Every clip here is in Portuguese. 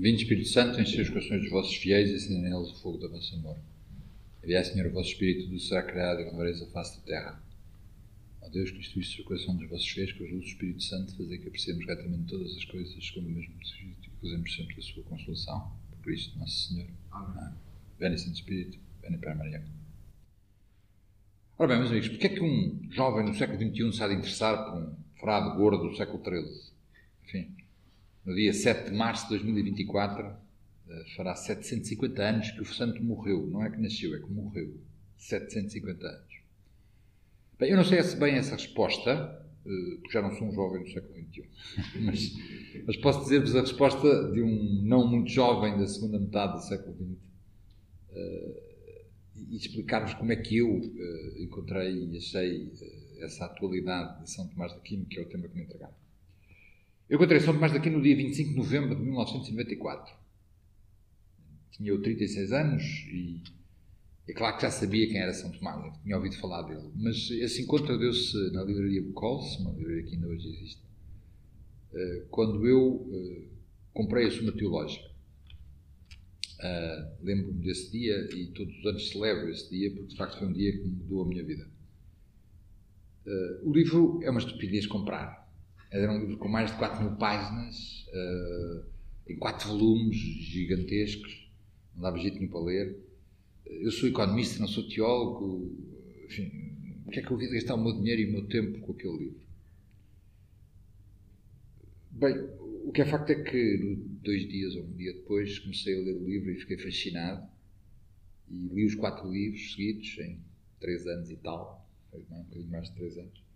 Vinde Espírito Santo, enchei os corações dos vossos fiéis e acendei neles o fogo da vossa amor. Enviai, Senhor, o vosso Espírito, tudo será criado e renovareis a face da terra. Ó Deus, que instruíste o coração dos vossos fiéis com as luzes do Espírito Santo, fazer que apreciemos retamente todas as coisas segundo o mesmo Espírito e gozemos sempre da sua consolação. Por Cristo nosso Senhor. Amém. Veni, Santo Espírito, veni para Maria. Ora bem, meus amigos, porquê é que um jovem no século XXI se há de interessar por um frade gordo do século XIII? Enfim, no dia 7 de março de 2024, eh, fará 750 anos que o santo morreu. Não é que nasceu, é que morreu. 750 anos. Bem, eu não sei se bem essa resposta, eh, porque já não sou um jovem do século XXI, mas, mas posso dizer-vos a resposta de um não muito jovem da segunda metade do século XX eh, e explicar-vos como é que eu encontrei e achei essa atualidade de São Tomás de Aquino, que é o tema que me entregaram. Eu encontrei São Tomás de Aquino no dia 25 de novembro de 1994. Tinha eu 36 anos e é claro que já sabia quem era São Tomás, tinha ouvido falar dele. Mas esse encontro deu-se na livraria Bucols, uma livraria que ainda hoje existe, eh, quando eu eh, comprei a Suma Teológica. Uh, Lembro-me desse dia e todos os anos celebro esse dia porque de facto foi um dia que mudou a minha vida. O livro é uma estupidez comprar. Era um livro com mais de 4 mil páginas, uh, em quatro volumes gigantescos, não dava jeito nenhum para ler. Eu sou economista, não sou teólogo, enfim, o que é que eu vou gastar o meu dinheiro e o meu tempo com aquele livro? Bem, o que é facto é que dois dias ou um dia depois comecei a ler o livro e fiquei fascinado e li os quatro livros seguidos em três anos e tal, um bocadinho mais de três anos.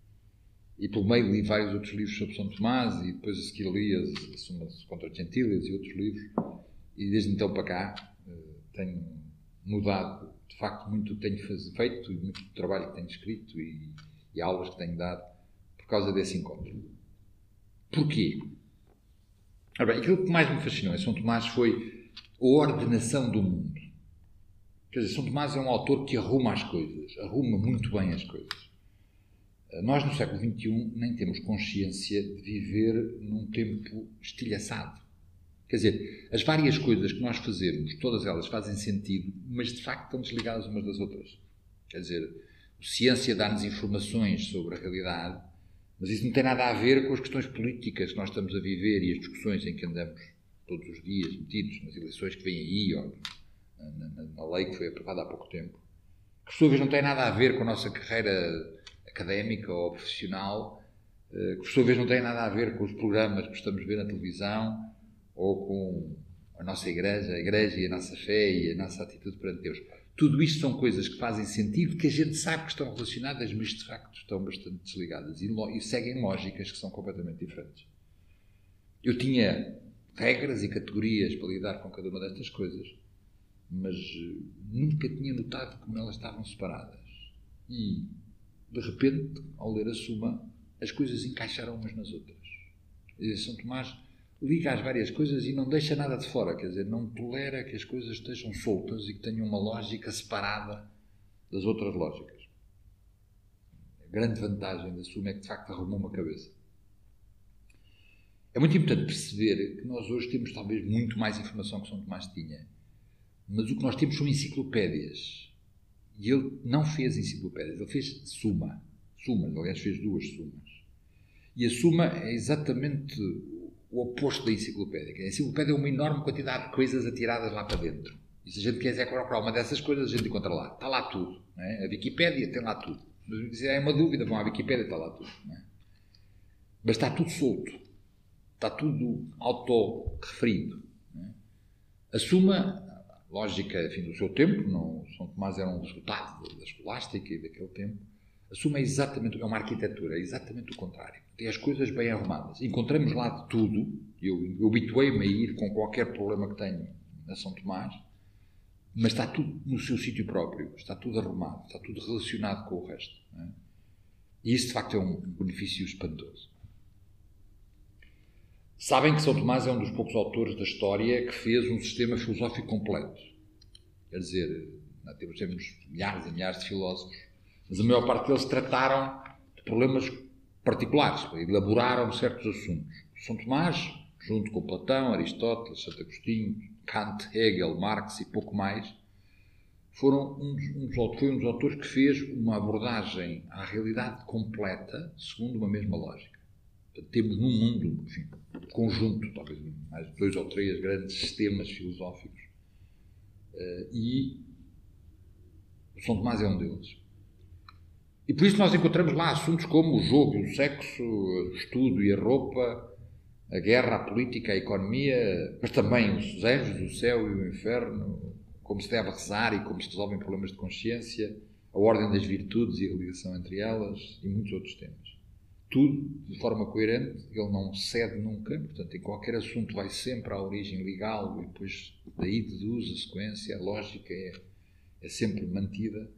E pelo meio li vários outros livros sobre São Tomás e depois a seguir li as, as contra Gentílias e outros livros. E desde então para cá eh, tenho mudado, de facto, muito o que tenho feito e muito trabalho que tenho escrito e, e aulas que tenho dado por causa desse encontro. Porquê? Ora bem, aquilo que mais me fascinou em São Tomás foi a ordenação do mundo. Quer dizer, São Tomás é um autor que arruma as coisas, arruma muito bem as coisas. Nós, no século XXI, nem temos consciência de viver num tempo estilhaçado. Quer dizer, as várias coisas que nós fazemos, todas elas fazem sentido, mas de facto estão desligadas umas das outras. Quer dizer, a ciência dá-nos informações sobre a realidade, mas isso não tem nada a ver com as questões políticas que nós estamos a viver e as discussões em que andamos todos os dias metidos nas eleições que vêm aí, ou na, na, na lei que foi aprovada há pouco tempo, que por sua vez não tem nada a ver com a nossa carreira académica ou profissional, eh, que por sua vez não tem nada a ver com os programas que estamos a ver na televisão ou com a nossa igreja, a igreja e a nossa fé e a nossa atitude perante Deus. Tudo isto são coisas que fazem sentido, que a gente sabe que estão relacionadas, mas de facto estão bastante desligadas e, e seguem lógicas que são completamente diferentes. Eu tinha regras e categorias para lidar com cada uma destas coisas, mas eh, nunca tinha notado como elas estavam separadas. E de repente, ao ler a Suma, as coisas encaixaram umas nas outras. E São Tomás liga as várias coisas e não deixa nada de fora, quer dizer, não tolera que as coisas estejam soltas e que tenham uma lógica separada das outras lógicas. A grande vantagem da Suma é que, de facto, arrumou uma cabeça. É muito importante perceber que nós hoje temos talvez muito mais informação que São Tomás tinha, mas o que nós temos são enciclopédias e ele não fez enciclopédias, ele fez suma. Sumas, aliás, fez duas sumas. E a suma é exatamente o oposto da enciclopédia. A enciclopédia é uma enorme quantidade de coisas atiradas lá para dentro. E se a gente quiser procurar uma dessas coisas, a gente encontra lá. Está lá tudo. É? A Wikipédia tem lá tudo. Mas se é uma dúvida, vão à Wikipédia, está lá tudo. É? Mas está tudo solto. Está tudo auto-referido. É? A suma lógica enfim, do seu tempo, não, São Tomás era um resultado da escolástica e daquele tempo, assume exatamente, é uma arquitetura, é exatamente o contrário. Tem as coisas bem arrumadas. Encontramos lá de tudo, eu, eu habituei-me a ir com qualquer problema que tenho na São Tomás, mas está tudo no seu sítio próprio, está tudo arrumado, está tudo relacionado com o resto. É? E isso, de facto, é um benefício espantoso. Sabem que São Tomás é um dos poucos autores da história que fez um sistema filosófico completo. Quer dizer, temos, temos milhares e milhares de filósofos, mas a maior parte deles trataram de problemas particulares, elaboraram certos assuntos. São Tomás junto com Platão, Aristóteles, Santo Agostinho, Kant, Hegel, Marx e pouco mais, foram um dos, um dos, foi um dos autores que fez uma abordagem à realidade completa segundo uma mesma lógica. Temos num mundo, enfim, conjunto, talvez mais dois ou três grandes sistemas filosóficos, uh, e São Tomás é um deles. E por isso nós encontramos lá assuntos como o jogo, o sexo, o estudo e a roupa, a guerra, a política, a economia, mas também os anjos, o céu e o inferno, como se deve rezar e como se resolvem problemas de consciência, a ordem das virtudes e a ligação entre elas e muitos outros temas. Tudo de forma coerente, ele não cede nunca, portanto, em qualquer assunto vai sempre à origem legal e depois daí deduz a sequência, a lógica é, é sempre mantida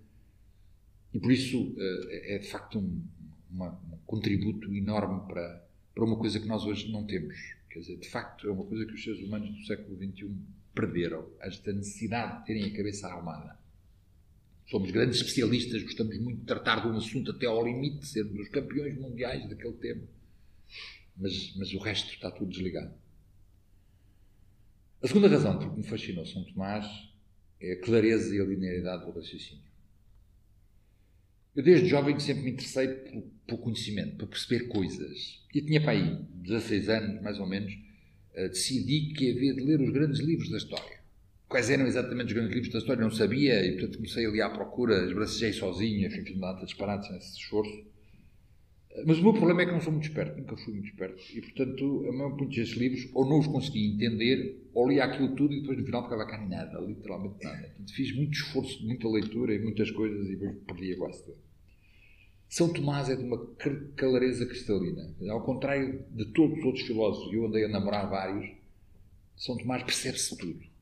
e por isso eh, é de facto um, uma, um contributo enorme para, para uma coisa que nós hoje não temos. Quer dizer, de facto, é uma coisa que os seres humanos do século XXI perderam. Esta necessidade de terem a cabeça arrumada. Somos grandes especialistas, gostamos muito de tratar de um assunto até ao limite, sermos os campeões mundiais daquele tema. Mas, mas o resto está tudo desligado. A segunda razão por que me fascinou São Tomás é a clareza e a linearidade do raciocínio. Eu, desde jovem, sempre me interessei pelo, conhecimento, para perceber coisas. E tinha para aí 16 anos, mais ou menos, decidi que havia de ler os grandes livros da história. Quais eram exatamente os grandes livros da história, não sabia, e portanto comecei ali à procura, esbracejei sozinho, enfim, fiz uma data disparates nesse esforço. Mas o meu problema é que não sou muito esperto, nunca fui muito esperto. E, portanto, a maior parte desses livros, ou não os consegui entender, ou li aquilo tudo e depois no final ficava cá nada, literalmente nada. Portanto, fiz muito esforço, muita leitura e muitas coisas e depois perdia quase tudo. São Tomás é de uma clareza cristalina. Ao contrário de todos os outros filósofos, eu andei a namorar vários, São Tomás percebe-se tudo.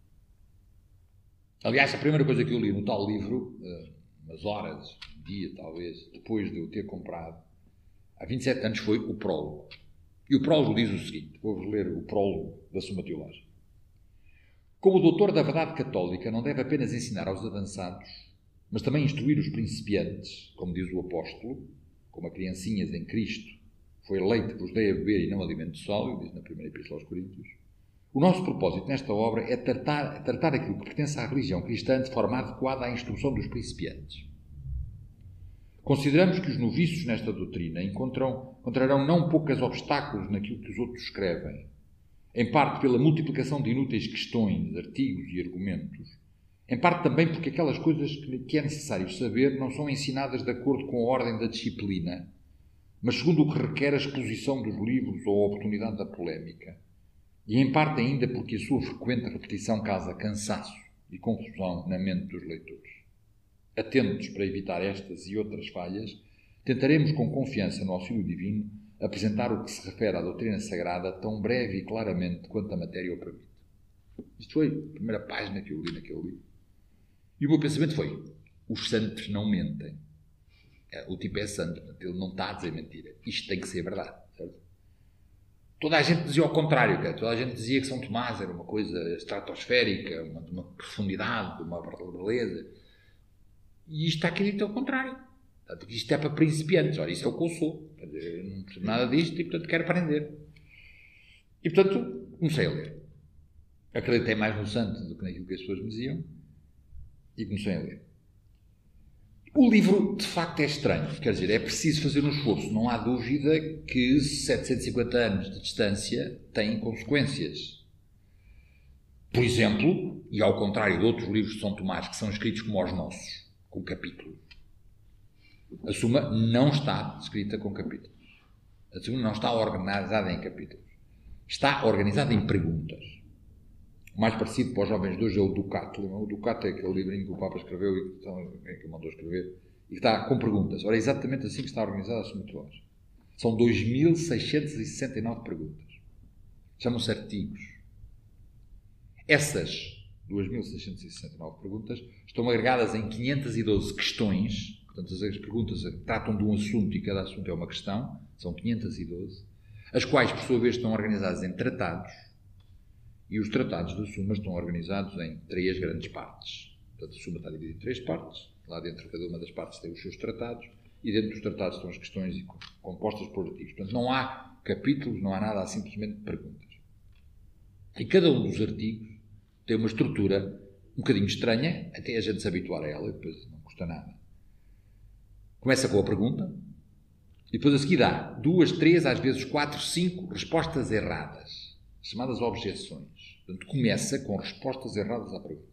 Aliás, a primeira coisa que eu li no tal livro, eh, umas horas, um dia talvez, depois de eu ter comprado, há 27 anos, foi o prólogo. E o prólogo diz o seguinte: vou-vos ler o prólogo da Suma Teológica. Como doutor da verdade católica não deve apenas ensinar aos avançados, mas também instruir os principiantes, como diz o apóstolo, como a criancinhas em Cristo, foi leite que vos dei a beber e não alimento sólido, diz na primeira epístola aos Coríntios. O nosso propósito nesta obra é tratar, tratar aquilo que pertence à religião cristã de forma adequada à instrução dos principiantes. Consideramos que os noviços nesta doutrina encontrarão não poucos obstáculos naquilo que os outros escrevem, em parte pela multiplicação de inúteis questões, artigos e argumentos, em parte também porque aquelas coisas que é necessário saber não são ensinadas de acordo com a ordem da disciplina, mas segundo o que requer a exposição dos livros ou a oportunidade da polémica. E em parte ainda porque a sua frequente repetição causa cansaço e confusão na mente dos leitores. Atentos para evitar estas e outras falhas, tentaremos com confiança no auxílio divino apresentar o que se refere à doutrina sagrada tão breve e claramente quanto a matéria o permite. Isto foi a primeira página que eu li naquele livro. E o meu pensamento foi: os santos não mentem. É, o tipo é santo, ele não está a dizer mentira. Isto tem que ser verdade. Toda a gente dizia ao contrário, cara. toda a gente dizia que São Tomás era uma coisa estratosférica, uma, uma profundidade, uma beleza. E isto está aqui dito ao contrário. Portanto, isto é para principiantes. Ora, isso é o que eu sou. Eu não percebo nada disto e, portanto, quero aprender. E, portanto, comecei a ler. Acreditei mais no santo do que naquilo que as pessoas me diziam e comecei a ler. O livro, de facto, é estranho. Quer dizer, é preciso fazer um esforço. Não há dúvida que 750 anos de distância têm consequências. Por exemplo, e ao contrário de outros livros de São Tomás que são escritos como os nossos, com capítulos, a Suma não está escrita com capítulos. A Suma não está organizada em capítulos. Está organizada em perguntas. O mais parecido para os jovens de hoje é o Ducato. O Ducato é aquele livrinho que o Papa escreveu e que, é que mandou escrever e está com perguntas. Ora, é exatamente assim que está organizada a Somatologia. São 2.669 perguntas. Chamam-se artigos. Essas 2.669 perguntas estão agregadas em 512 questões. Portanto, as perguntas tratam de um assunto e cada assunto é uma questão. São 512. As quais, por sua vez, estão organizadas em tratados e os tratados da Suma estão organizados em três grandes partes. Portanto, a Suma está dividida em três partes. Lá dentro, cada uma das partes tem os seus tratados. E dentro dos tratados estão as questões compostas por artigos. Portanto, não há capítulos, não há nada, há simplesmente perguntas. E cada um dos artigos tem uma estrutura um bocadinho estranha, até a gente se habituar a ela, depois não custa nada. Começa com a pergunta, e depois a seguir dá duas, três, às vezes quatro, cinco respostas erradas, chamadas objeções. Portanto, começa com respostas erradas à pergunta.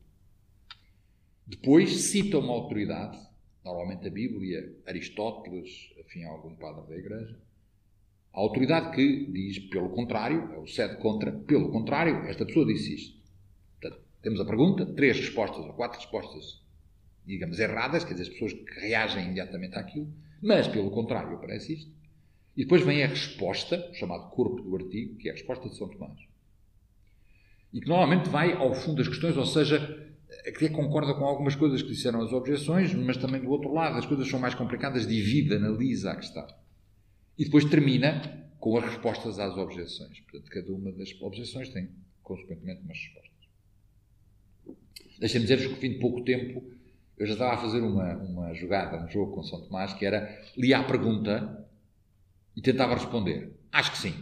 Depois cita uma autoridade, normalmente a Bíblia, Aristóteles, afim algum padre da Igreja. A autoridade que diz, pelo contrário, é o sede contra, pelo contrário, esta pessoa disse isto. Portanto, temos a pergunta, três respostas ou quatro respostas, digamos, erradas, quer dizer, as pessoas que reagem imediatamente àquilo, mas, pelo contrário, aparece isto. E depois vem a resposta, chamado corpo do artigo, que é a resposta de São Tomás. E que normalmente vai ao fundo das questões, ou seja, até concorda com algumas coisas que disseram as objeções, mas também do outro lado, as coisas são mais complicadas, divide, analisa a questão. E depois termina com as respostas às objeções. Portanto, cada uma das objeções tem, consequentemente, umas respostas. Deixem-me dizer-vos que, fim de pouco tempo, eu já estava a fazer uma, uma jogada, um jogo com São Tomás, que era lia a pergunta e tentava responder. Acho que sim.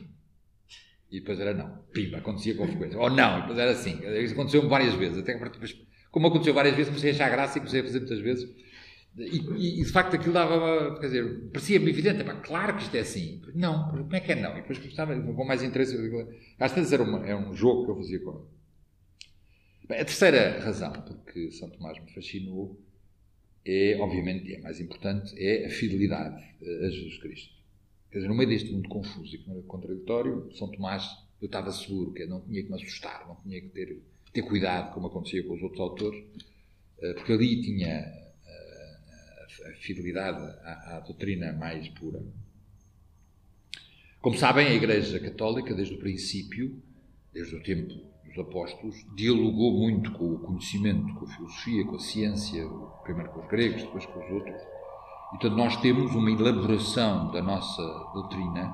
E depois era não. Pimba, acontecia com frequência. Ou não, e depois era sim. Isso aconteceu várias vezes. Até que como aconteceu várias vezes, comecei a achar graça e comecei a fazer muitas vezes. E, e, de facto aquilo dava, quer dizer, parecia-me evidente, pá, claro que isto é assim. Não, como é que é não? E depois gostava, com mais interesse, às vezes era, uma, era um jogo que eu fazia com Bem, a terceira razão porque São Tomás me fascinou é, obviamente, é mais importante, é a fidelidade a Jesus Cristo. Quer dizer, no meio deste mundo confuso e contraditório, São Tomás, eu estava seguro que não tinha que me assustar, não tinha que ter ter cuidado, como acontecia com os outros autores, eh, porque ali tinha eh, a fidelidade à, à doutrina mais pura. Como sabem, a Igreja Católica, desde o princípio, desde o tempo dos apóstolos, dialogou muito com o conhecimento, com a filosofia, com a ciência, primeiro com os gregos, depois com os outros. Portanto, nós temos uma elaboração da nossa doutrina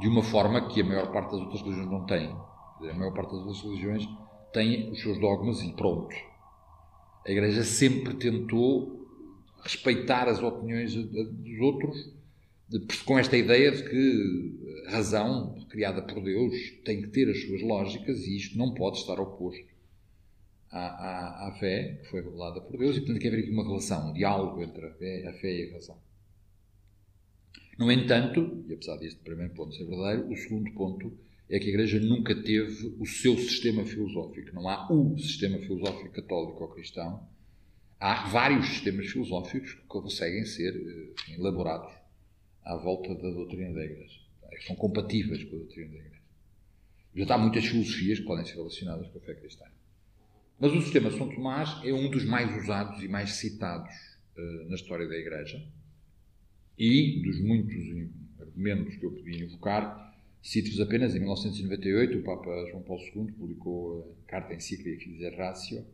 de uma forma que a maior parte das outras religiões não tem. A maior parte das outras religiões tem os seus dogmas e pronto. A Igreja sempre tentou respeitar as opiniões dos outros, com esta ideia de que a razão criada por Deus tem que ter as suas lógicas e isto não pode estar oposto à, à, à fé que foi revelada por Deus e, portanto, tem que haver aqui uma relação, um diálogo entre a fé, a fé e a razão. No entanto, e apesar deste primeiro ponto ser verdadeiro, o segundo ponto é que a Igreja nunca teve o seu sistema filosófico. Não há um sistema filosófico católico ou cristão. Há vários sistemas filosóficos que conseguem ser enfim, elaborados à volta da doutrina da Igreja. São compatíveis com a doutrina da Igreja. Já há muitas filosofias que podem ser relacionadas com a fé cristã. Mas o sistema São Tomás é um dos mais usados e mais citados uh, na história da Igreja. E dos muitos argumentos que eu podia invocar, Cito-vos apenas, em 1998, o Papa João Paulo II publicou a carta encíclica Fides Ratio,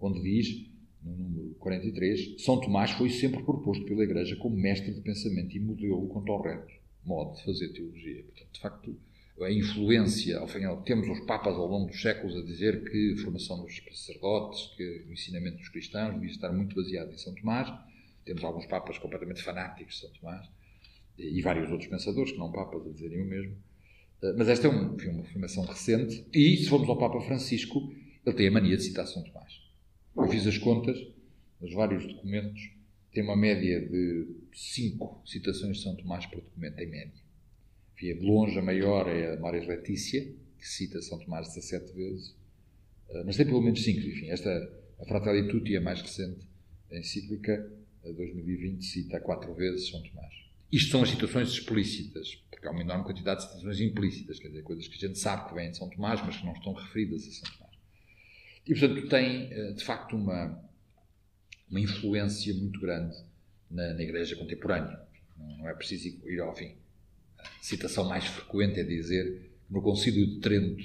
onde diz, no número 43, São Tomás foi sempre proposto pela Igreja como mestre de pensamento e modelo quanto ao reto modo de fazer teologia. Portanto, de facto, a influência, ao final, temos os papas ao longo dos séculos a dizer que a formação dos sacerdotes, que o ensinamento dos cristãos devia estar muito baseado em São Tomás. Temos alguns papas completamente fanáticos de São Tomás e vários outros pensadores, que não papas, a dizerem o mesmo. Eh, mas esta é enfim, uma afirmação recente. E, se formos ao Papa Francisco, ele tem a mania de citar São Tomás. Eu fiz as contas, nos vários documentos, tem uma média de cinco citações de São Tomás por documento, em média. Enfim, a de longe a maior é a Maria Letícia, que cita São Tomás 17 vezes. Eh, mas tem pelo menos cinco. Enfim, esta, a Fratelli Tutti, a mais recente, encíclica, a 2020, cita quatro vezes São Tomás. Isto são as situações explícitas, porque há uma enorme quantidade de situações implícitas, quer dizer, coisas que a gente sabe que vêm de São Tomás, mas que não estão referidas a São Tomás. E, portanto, tem, eh, de facto, uma, uma influência muito grande na, na Igreja contemporânea. Não, é preciso ir ao fim. Citação mais frequente é dizer que no Concílio de Trento,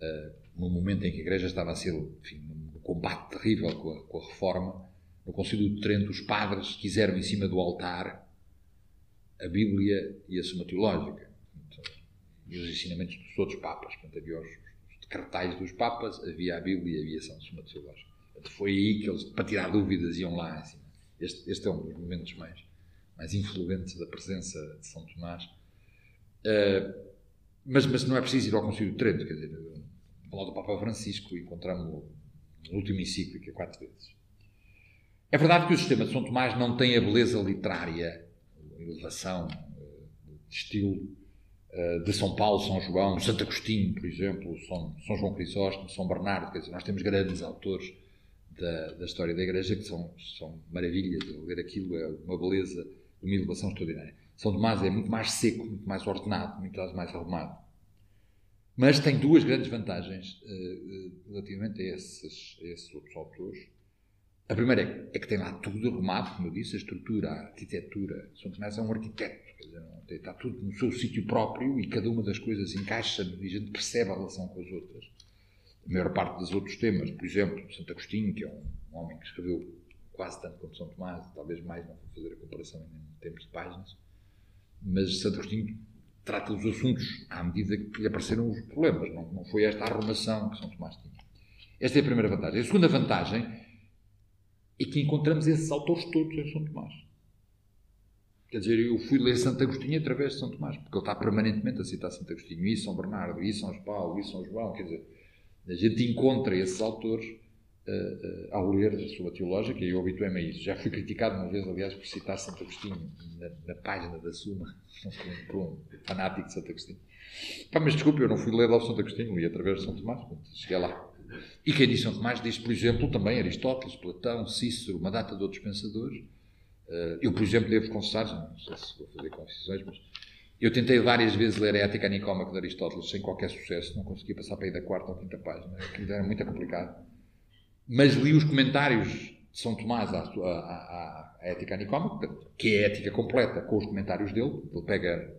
uh, no momento em que a Igreja estava a ser, enfim, num combate terrível com a, com a Reforma, no Concílio de Trento, os padres quiseram, em cima do altar, a Bíblia e a Suma Teológica e os ensinamentos dos outros Papas. Portanto, havia os, os dos Papas, havia a Bíblia e havia a Suma Teológica. Portanto, foi aí que eles, para tirar dúvidas, iam lá. Assim. Este, este é um dos momentos mais, mais influentes da presença de São Tomás. Uh, mas, mas não é preciso ir ao Concílio de Trento, quer dizer, falar do Papa Francisco, encontramos-lo no último encíclica quatro vezes. É verdade que o sistema de São Tomás não tem a beleza literária, a elevação eh, de estilo eh, de São Paulo, São João, Santo Agostinho, por exemplo, São, São João Crisóstomo, São Bernardo, quer dizer, nós temos grandes autores da, da história da Igreja que são, são maravilhas, ler aquilo é uma beleza, uma elevação extraordinária. São Tomás é muito mais seco, muito mais ordenado, muito mais arrumado. Mas tem duas grandes vantagens uh, relativamente a esses, a esses outros autores. A primeira é, é, que tem lá tudo arrumado, como eu disse, a estrutura, a arquitetura. São Tomás é um arquiteto, quer dizer, está tudo no seu sítio próprio e cada uma das coisas encaixa e a gente percebe a relação com as outras. A maior parte dos outros temas, por exemplo, Santo Agostinho, que é um, um homem que escreveu quase tanto quanto São Tomás, talvez mais, não vou fazer a comparação em termos de páginas, mas Santo Agostinho trata os assuntos à medida que lhe apareceram os problemas, não, não foi esta arrumação que São Tomás tinha. Esta é a primeira vantagem. A segunda vantagem é que encontramos esses autores todos em São Tomás. Quer dizer, eu fui ler Santo Agostinho através de São Tomás, porque ele está permanentemente a citar Santo Agostinho, e São Bernardo, e São Paulo, e São João. Quer dizer, a gente encontra esses autores uh, uh, ao ler a sua teológica, e eu habituei-me a isso. Já fui criticado uma vez, aliás, por citar Santo Agostinho na, na página da Suma, por um fanático de Santo Agostinho. Pá, mas desculpe, eu não fui ler lá o Santo Agostinho, li através de São Tomás, cheguei lá. E quem diz São Tomás diz, por exemplo, também Aristóteles, Platão, Cícero, uma data de outros pensadores, eh, eu, por exemplo, devo confessar, não sei se vou fazer confissões, mas eu tentei várias vezes ler a Ética Nicómaca de Aristóteles sem qualquer sucesso, não conseguia passar para aí da quarta ou quinta página, aquilo era muito complicado. Mas li os comentários de São Tomás à, à, à, à Ética Nicómaca, que é a ética completa, com os comentários dele. Ele pega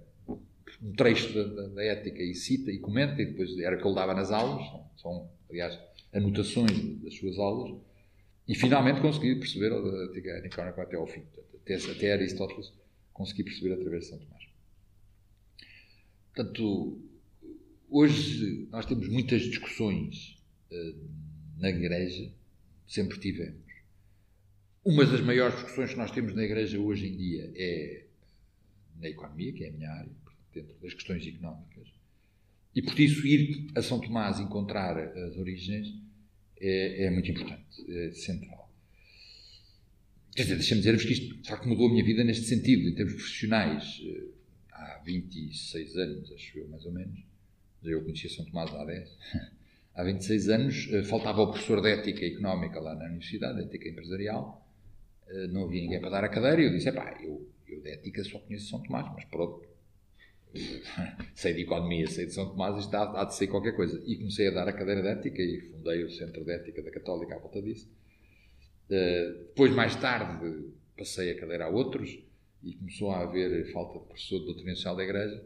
um trecho da, da, ética e cita e comenta, e depois era o que ele dava nas aulas, são, aliás, anotações das suas aulas. E finalmente consegui perceber a Ética Nicómaca até ao fim. Até, até Aristóteles consegui perceber através de São Tomás. Portanto, hoje nós temos muitas discussões uh, na Igreja, sempre tivemos. Uma das maiores discussões que nós temos na Igreja hoje em dia é na economia, que é a minha área, dentro das questões económicas. E por isso ir a São Tomás encontrar as origens é, é muito importante, é central. Quer dizer, deixa-me dizer-vos que isto de facto mudou a minha vida neste sentido, em termos profissionais. Há 26 anos, acho eu, mais ou menos. Eu conhecia São Tomás há 10. Há 26 anos eh, faltava o professor de Ética Económica lá na Universidade, Ética Empresarial. Eh, não havia ninguém para dar a cadeira e eu disse: pá, eu, eu de Ética só conheço São Tomás, mas pronto. sei de Economia, sei de São Tomás, isto há, há de ser qualquer coisa. E comecei a dar a cadeira de Ética e fundei o Centro de Ética da Católica à volta disso. Uh, depois, mais tarde, passei a cadeira a outros e começou a haver falta de professor de doutrina social da Igreja.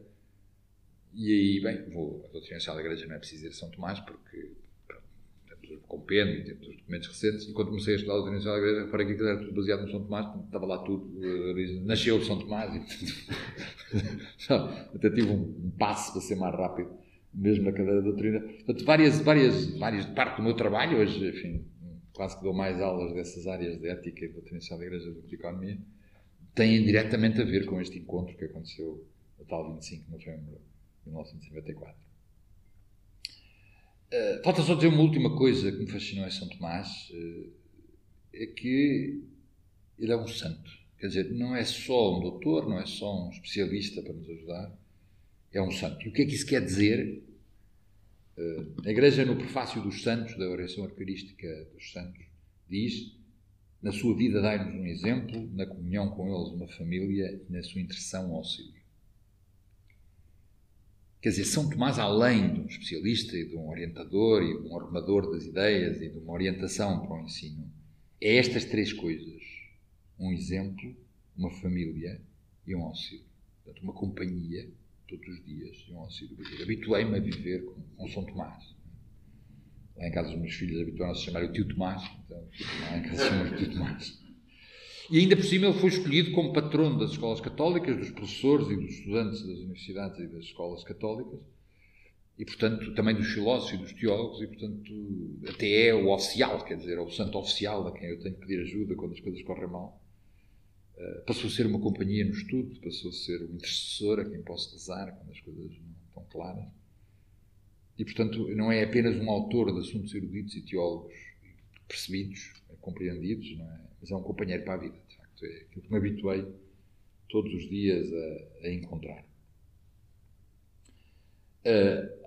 E aí, bem, vou, a doutrina social da Igreja não é preciso ir a São Tomás, porque temos o compêndio, temos os documentos recentes, e quando comecei a estudar a doutrina social da Igreja, reparei que era tudo baseado no São Tomás, estava lá tudo, uh, nasceu de São Tomás, e até tive um, passo para ser mais rápido, mesmo na cadeira de doutrina. Portanto, várias, várias, várias, parte do meu trabalho, hoje, enfim, quase que dou mais aulas dessas áreas de ética e doutrina social da Igreja do que de economia, têm diretamente a ver com este encontro que aconteceu no tal 25 de novembro de 1954. Uh, falta só dizer uma última coisa que me fascinou em São Tomás, uh, é que ele é um santo. Quer dizer, não é só um doutor, não é só um especialista para nos ajudar, é um santo. E o que é que isso quer dizer? Uh, a Igreja, no prefácio dos santos, da oração arcarística dos santos, diz na sua vida, dai-nos um exemplo, na comunhão com eles, uma família e na sua intercessão, um auxílio. Quer dizer, São Tomás, além de um especialista e de um orientador e de um arrumador das ideias e de uma orientação para o ensino, é estas três coisas: um exemplo, uma família e um auxílio. Portanto, uma companhia todos os dias e um auxílio. Habituei-me a viver com, com São Tomás. Lá em casa os meus filhos habituaram-se a chamar o tio Tomás. Então, lá em casa chamam o tio Tomás. E ainda por cima ele foi escolhido como patrono das escolas católicas, dos professores e dos estudantes das universidades e das escolas católicas. E, portanto, também dos filósofos e dos teólogos, e, portanto, até é o oficial, quer dizer, é o santo oficial a quem eu tenho que pedir ajuda quando as coisas correm mal. Uh, passou a ser uma companhia no estudo, passou a ser um intercessor a quem posso rezar quando as coisas não estão claras. e, portanto, não é apenas um autor de assuntos eruditos e teólogos percebidos, compreendidos, é? Mas é um companheiro para a vida, de facto. É aquilo que me habituei todos os dias a, a encontrar. Uh,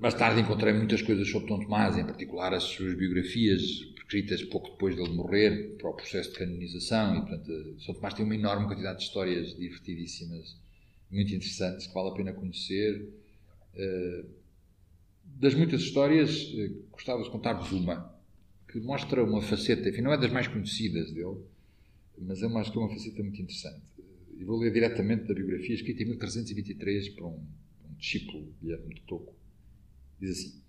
mais tarde encontrei muitas coisas sobre Tom Tomás, em particular as suas biografias, escritas pouco depois dele morrer, para o processo de canonização, e portanto, São Tomás tem uma enorme quantidade de histórias divertidíssimas, muito interessantes, que vale a pena conhecer. Uh, das muitas histórias, uh, gostava de contar-vos uma, que mostra uma faceta, enfim, não é das mais conhecidas dele, mas é uma, acho que é uma faceta muito interessante. E vou ler diretamente da biografia, escrita em 1323 por um, um discípulo, Guilherme de Toco. Diz assim: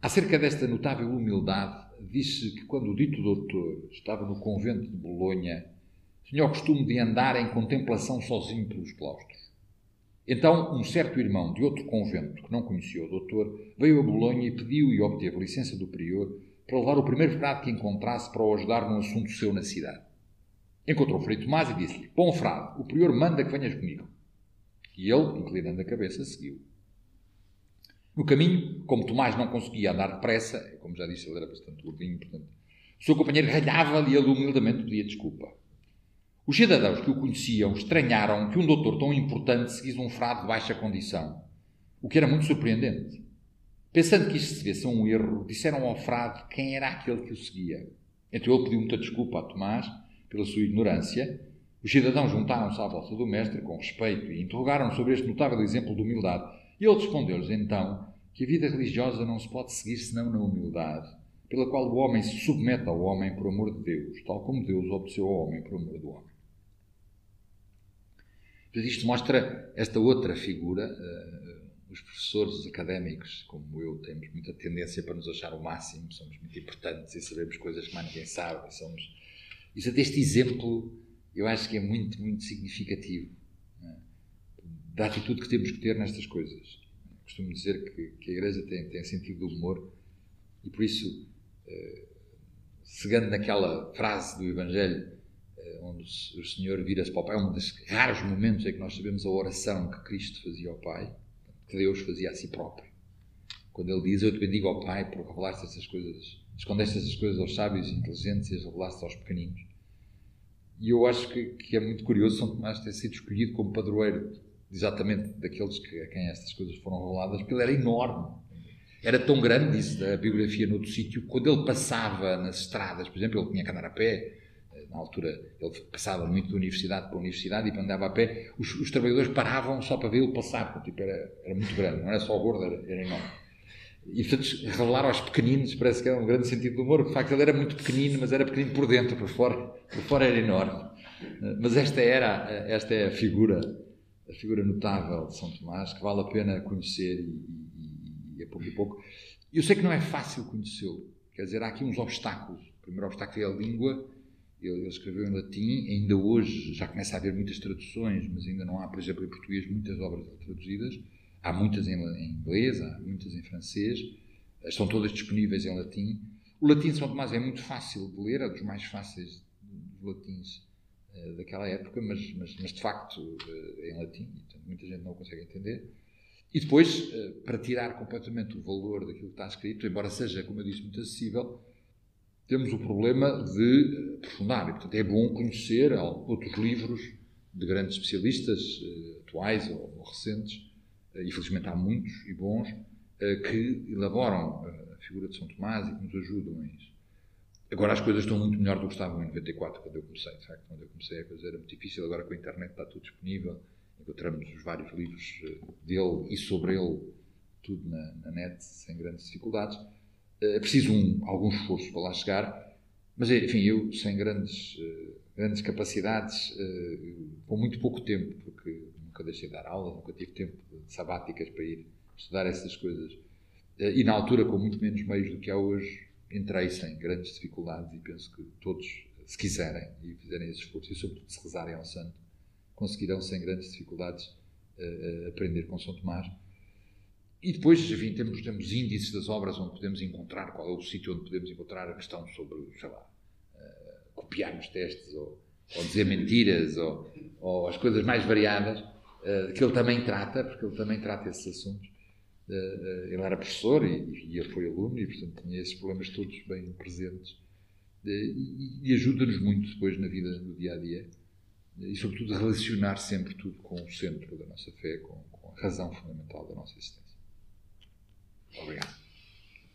Acerca desta notável humildade, disse que quando o dito doutor estava no convento de Bolonha, tinha o costume de andar em contemplação sozinho pelos claustros. Então, um certo irmão de outro convento, que não conhecia o doutor, veio a Bolonha e pediu e obteve licença do prior para levar o primeiro frade que encontrasse para o ajudar num assunto seu na cidade. Encontrou o Frei Tomás e disse-lhe: Bom frade, o prior manda que venhas comigo. E ele, inclinando a cabeça, seguiu. No caminho, como Tomás não conseguia andar depressa, como já disse, ele era bastante gordinho, portanto, o seu companheiro ralhava-lhe e ele humildemente pedia desculpa. Os cidadãos que o conheciam estranharam que um doutor tão importante seguisse um frade de baixa condição, o que era muito surpreendente. Pensando que isto se devesse a um erro, disseram ao frade quem era aquele que o seguia. Então ele pediu muita desculpa a Tomás pela sua ignorância. Os cidadãos juntaram-se à volta do mestre com respeito e interrogaram sobre este notável exemplo de humildade e ele respondeu-lhes então que a vida religiosa não se pode seguir senão na humildade, pela qual o homem se submete ao homem por amor de Deus, tal como Deus obedeceu ao homem por amor do homem. Isto mostra esta outra figura. Os professores académicos, como eu, temos muita tendência para nos achar o máximo, somos muito importantes e sabemos coisas que mais ninguém sabe. Somos... Isso, deste exemplo, eu acho que é muito, muito significativo da atitude que temos que ter nestas coisas. Costumo dizer que, que a Igreja tem, tem sentido do humor e por isso, eh, segando naquela frase do Evangelho, eh, onde o Senhor vira-se para o Pai, é um dos raros momentos em que nós sabemos a oração que Cristo fazia ao Pai, que Deus fazia a si próprio. Quando Ele diz: Eu te bendigo ao Pai por revelar-te essas coisas, escondeste essas coisas aos sábios e inteligentes e as revelaste aos pequeninos. E eu acho que, que é muito curioso São Tomás ter sido escolhido como padroeiro exatamente daqueles que, a quem estas coisas foram reveladas, porque ele era enorme. Era tão grande, disse da biografia noutro sítio, quando ele passava nas estradas, por exemplo, ele tinha que andar a pé, na altura ele passava muito da universidade para universidade e andava a pé, os, os trabalhadores paravam só para vê-lo passar, tipo, era, era muito grande, não era só gordo, era, era enorme. E, portanto, revelar aos pequeninos parece que era um grande sentido do humor, porque de facto ele era muito pequenino, mas era pequenino por dentro, por fora, por fora era enorme. Mas esta era, esta é a figura a figura notável de São Tomás, que vale a pena conhecer e, e, e a pouco e pouco. Eu sei que não é fácil conhecê-lo, quer dizer, há aqui uns obstáculos. O primeiro obstáculo é a língua, ele, ele, escreveu em latim, ainda hoje já começa a haver muitas traduções, mas ainda não há, por exemplo, em português muitas obras traduzidas. Há muitas em, em inglês, há muitas em francês, estão todas disponíveis em latim. O latim de São Tomás é muito fácil de ler, é dos mais fáceis dos latins eh, daquela época, mas, mas, mas de facto uh, em latim, então muita gente não consegue entender. E depois, uh, para tirar completamente o valor daquilo que está escrito, embora seja, como eu disse, muito acessível, temos o problema de aprofundar. E, portanto, é bom conhecer outros livros de grandes especialistas, atuais ou, recentes, e felizmente há muitos e bons, que elaboram a figura de São Tomás e que nos ajudam a isso. Agora as coisas estão muito melhor do que estavam em 94, quando eu comecei. De facto, quando eu comecei a coisa era muito difícil. Agora com a internet está tudo disponível. Encontramos os vários livros eh, dele e sobre ele, tudo na, na net, sem grandes dificuldades. Eh, é preciso um, algum esforço para lá chegar. Mas, enfim, eu, sem grandes, uh, grandes capacidades, com muito pouco tempo, porque nunca deixei de dar aulas, nunca tive tempo de sabáticas para ir estudar essas coisas. E na altura, com muito menos meios do que há hoje, entrei sem grandes dificuldades e penso que todos, se quiserem e fizerem esse esforço, e sobretudo se rezarem ao santo, conseguirão sem grandes dificuldades aprender com São Tomás. E depois, enfim, temos, temos índices das obras onde podemos encontrar, qual é o sítio onde podemos encontrar a questão sobre, sei lá, uh, copiar os testes ou, ou dizer mentiras ou, ou, as coisas mais variadas, uh, que ele também trata, porque ele também trata esses assuntos. ele era professor e, e ele foi aluno e, portanto, tinha esses problemas todos bem presentes. E, e ajuda-nos muito depois na vida, no dia a dia. E, sobretudo, relacionar sempre tudo com o centro da nossa fé, com, com a razão fundamental da nossa existência. Obrigado.